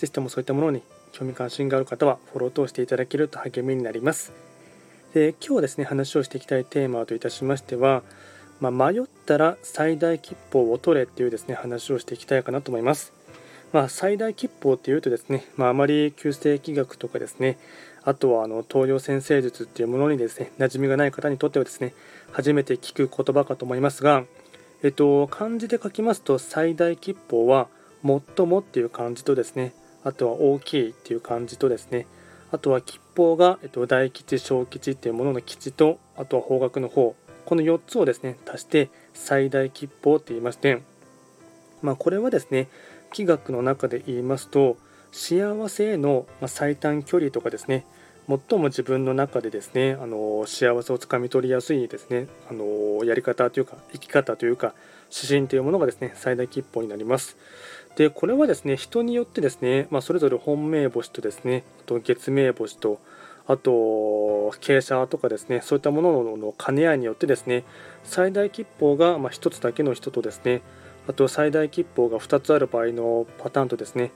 ぜひともそういったものに興味関心がある方はフォローとしていただけると励みになります。で今日ですね話をしていきたいテーマといたしましては、まあ、迷ったら最大吉報を取れっていうですね話をしていきたいかなと思います。まあ、最大吉報っていうとですね、まあ、あまり旧世紀学とかですねあとはあの東洋先生術っていうものにですね馴染みがない方にとってはですね初めて聞く言葉かと思いますが、えっと、漢字で書きますと最大吉報は最もっていう漢字とですねあとは大きいっていう感じとですね。あとは吉報が、えっと、大吉小吉っていうものの吉とあとは方角の方。この4つをですね足して最大吉報って言いましてまあこれはですね気学の中で言いますと幸せへの最短距離とかですね最も自分の中でですねあの幸せをつかみ取りやすいですねあのやり方というか生き方というか指針というものがですね最大吉報になります。でこれはですね人によってですね、まあ、それぞれ本命星とですねあと月命星とあと傾斜とかですねそういったものの兼ね合いによってですね最大吉報がま1つだけの人とですねあと最大吉報が2つある場合のパターンとですね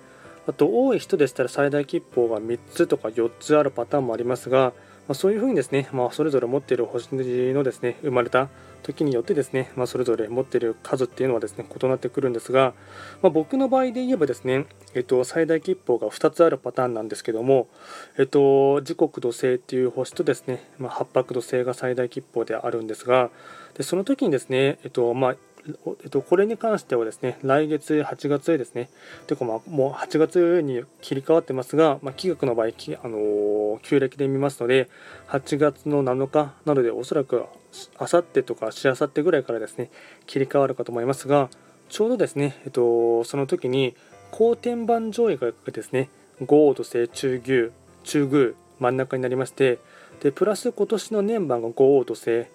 あと多い人でしたら最大吉報が3つとか4つあるパターンもありますが、ま、そういうふうにですね、まあ、それぞれ持っている星のですね生まれた時によってですね、まあ、それぞれ持っている数っていうのはですね異なってくるんですが、ま僕の場合で言えばですね、えっと、最大吉報が2つあるパターンなんですけども、えっと、時刻土星っていう星とですね、ま八白土星が最大吉報であるんですがでその時にですね、えっとまえっと、これに関してはですね、来月8月へですね、というかまあもう8月に切り替わってますが、まあ、企画の場合、あのー、旧暦で見ますので、8月の7日なので、おそらくあさってとかしあさってぐらいからですね、切り替わるかと思いますが、ちょうどですね、えっと、その時に、後天板上位がですね、豪土星中宮、中宮、真ん中になりまして、でプラス今年の年番が豪土星、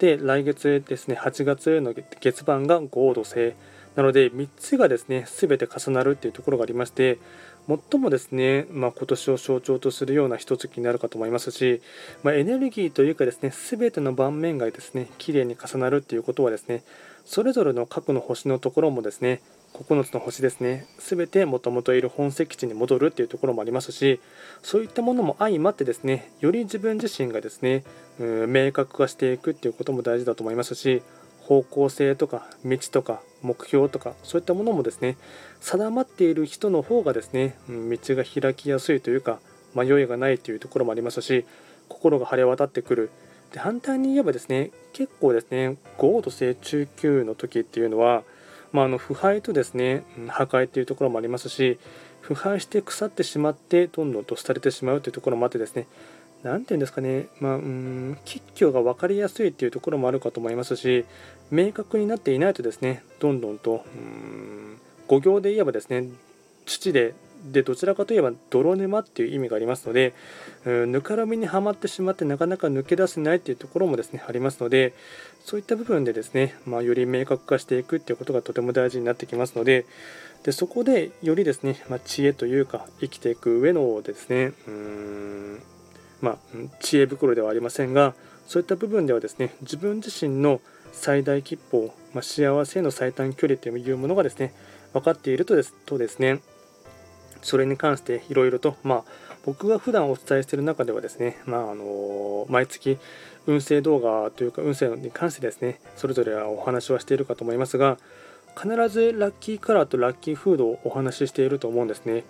で来月ですね8月の月番が合土星なので3つがですね全て重なるっていうところがありまして最もですね、まあ、今年を象徴とするような一月になるかと思いますし、まあ、エネルギーというかですね全ての盤面がですね綺麗に重なるっていうことはですねそれぞれの核の星のところもですね9つの星ですね。全てもともといる本石地に戻るっていうところもありますしそういったものも相まってですねより自分自身がですね明確化していくっていうことも大事だと思いますし方向性とか道とか目標とかそういったものもですね定まっている人の方がですね道が開きやすいというか迷いがないというところもありますし心が晴れ渡ってくる。で反対に言えばですね結構ですね豪土星中級の時っていうのはまあ、あの腐敗とですね破壊というところもありますし腐敗して腐ってしまってどんどんと廃れてしまうというところもあってですね何て言うんですかね、まあ、うん吉居が分かりやすいっていうところもあるかと思いますし明確になっていないとですねどんどんとうん5行で言えばですね土ででどちらかといえば泥沼っていう意味がありますので、うん、ぬかるみにはまってしまってなかなか抜け出せないっていうところもですねありますのでそういった部分でですね、まあ、より明確化していくっていうことがとても大事になってきますのででそこでよりですね、まあ、知恵というか生きていく上のですねうんまあ、知恵袋ではありませんがそういった部分ではですね自分自身の最大吉報、まあ、幸せへの最短距離というものがですね分かっているとですとですねそれに関していろいろと、まあ、僕が普段お伝えしている中ではですね、まあ、あの毎月運勢動画というか運勢に関してですねそれぞれはお話はしているかと思いますが必ずラッキーカラーとラッキーフードをお話ししていると思うんですね。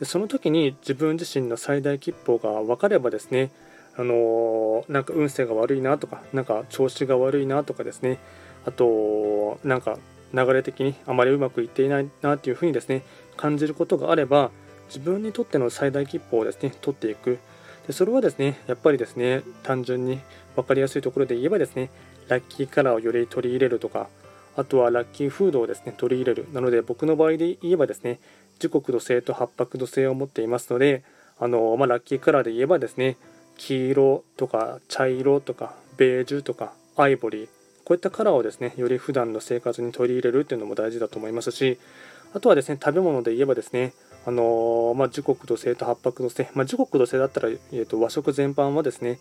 でその時に自分自身の最大吉報が分かればですねあのなんか運勢が悪いなとかなんか調子が悪いなとかですねあとなんか流れ的にあまりうまくいっていないなというふうにですね感じることがあれば自分にとっての最大吉報をですね取っていく。でそれはですねやっぱりですね単純に分かりやすいところで言えばですねラッキーカラーをより取り入れるとかあとはラッキーフードをですね取り入れる。なので僕の場合で言えばですね時刻土星と八白土星を持っていますのであの、まあ、ラッキーカラーで言えばですね黄色とか茶色とかベージュとかアイボリーこういったカラーをですねより普段の生活に取り入れるっていうのも大事だと思いますしあとはですね食べ物で言えばですねあのー、まあ、時刻土星と八白土星、まあ、時刻土星だったら、えー、と和食全般はですね、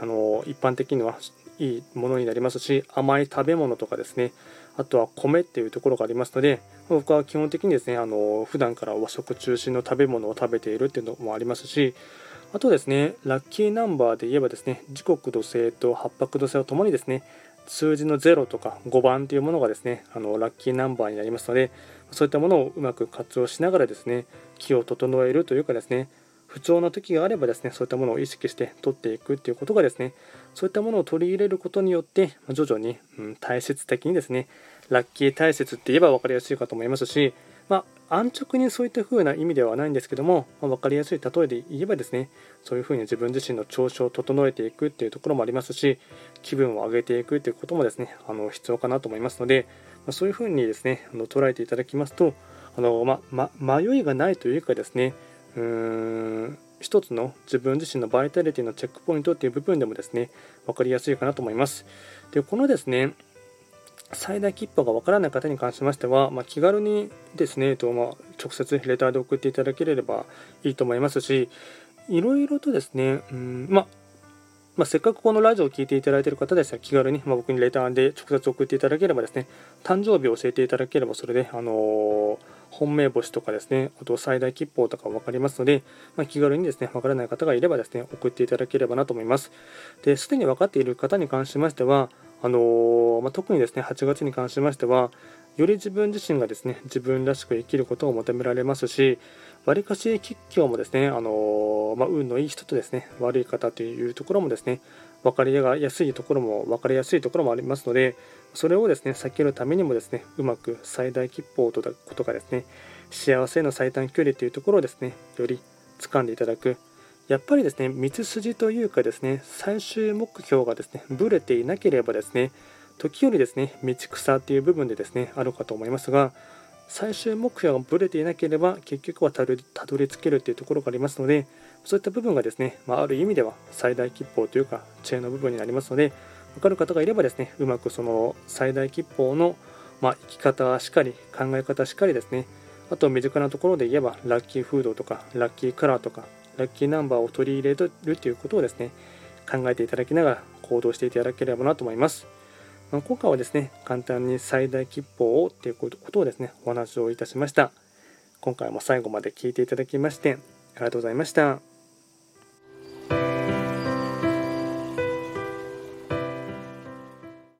あのー、一般的にはいいものになりますし甘い食べ物とかですねあとは米っていうところがありますので僕は基本的にですねあの普段から和食中心の食べ物を食べているっていうのもありますしあとですねラッキーナンバーで言えばですね時刻土星と八白土星をともにですね数字の0とか5番というものがですねあのラッキーナンバーになりますのでそういったものをうまく活用しながらですね気を整えるというかですね不調な時があればですねそういったものを意識して取っていくっていうことがですねそういったものを取り入れることによって徐々に、うん、体質的にですねラッキー体質って言えば分かりやすいかと思いますし、まあ、安直にそういった風な意味ではないんですけども、まあ、分かりやすい例えで言えばですねそういう風に自分自身の調子を整えていくっていうところもありますし気分を上げていくっていうこともですねあの必要かなと思いますので、ま、そういう風にですねあの捉えていただきますとあの、まま、迷いがないというかですねうーん一つの自分自身のバイタリティのチェックポイントっていう部分でもですね分かりやすいかなと思います。でこのですね最大切符がわからない方に関しましては、まあ、気軽にですね、とまあ、直接レターで送っていただければいいと思いますし、いろいろとですね、うんまあまあ、せっかくこのラジオを聴いていただいている方ですら気軽に、まあ、僕にレターで直接送っていただければですね、誕生日を教えていただければそれで、あのー、本命星とかですね、あと最大吉報とか分かりますので、まあ、気軽にですね、分からない方がいればですね、送っていただければなと思います。で、すでに分かっている方に関しましては、あのー、まあ、特にですね8月に関しましてはより自分自身がですね自分らしく生きることを求められますしわりかし吉凶もですね、あの、まあ、運のいい人とですね悪い方というところもですね分かりやすいところも分かりやすいところもありますのでそれをですね避けるためにもですねうまく最大吉報とことかですね幸せの最短距離というところをですねより掴んでいただく。やっぱりですね道筋というかですね最終目標がですねぶれていなければですね時折ですね道草っていう部分でですねあるかと思いますが最終目標がぶれていなければ結局はたどり着けるっていうところがありますのでそういった部分がですね、まあ、ある意味では最大吉報というかチェーンの部分になりますので分かる方がいればですねうまくその最大吉報の、まあ、生き方しかり考え方しかりですねあと身近なところで言えばラッキーフードとかラッキーカラーとかラッキーナンバーを取り入れるということをですね考えていただきながら行動していただければなと思います。ま今回はですね簡単に最大吉報をということをですねお話をいたしました。今回も最後まで聞いていただきましてありがとうございました。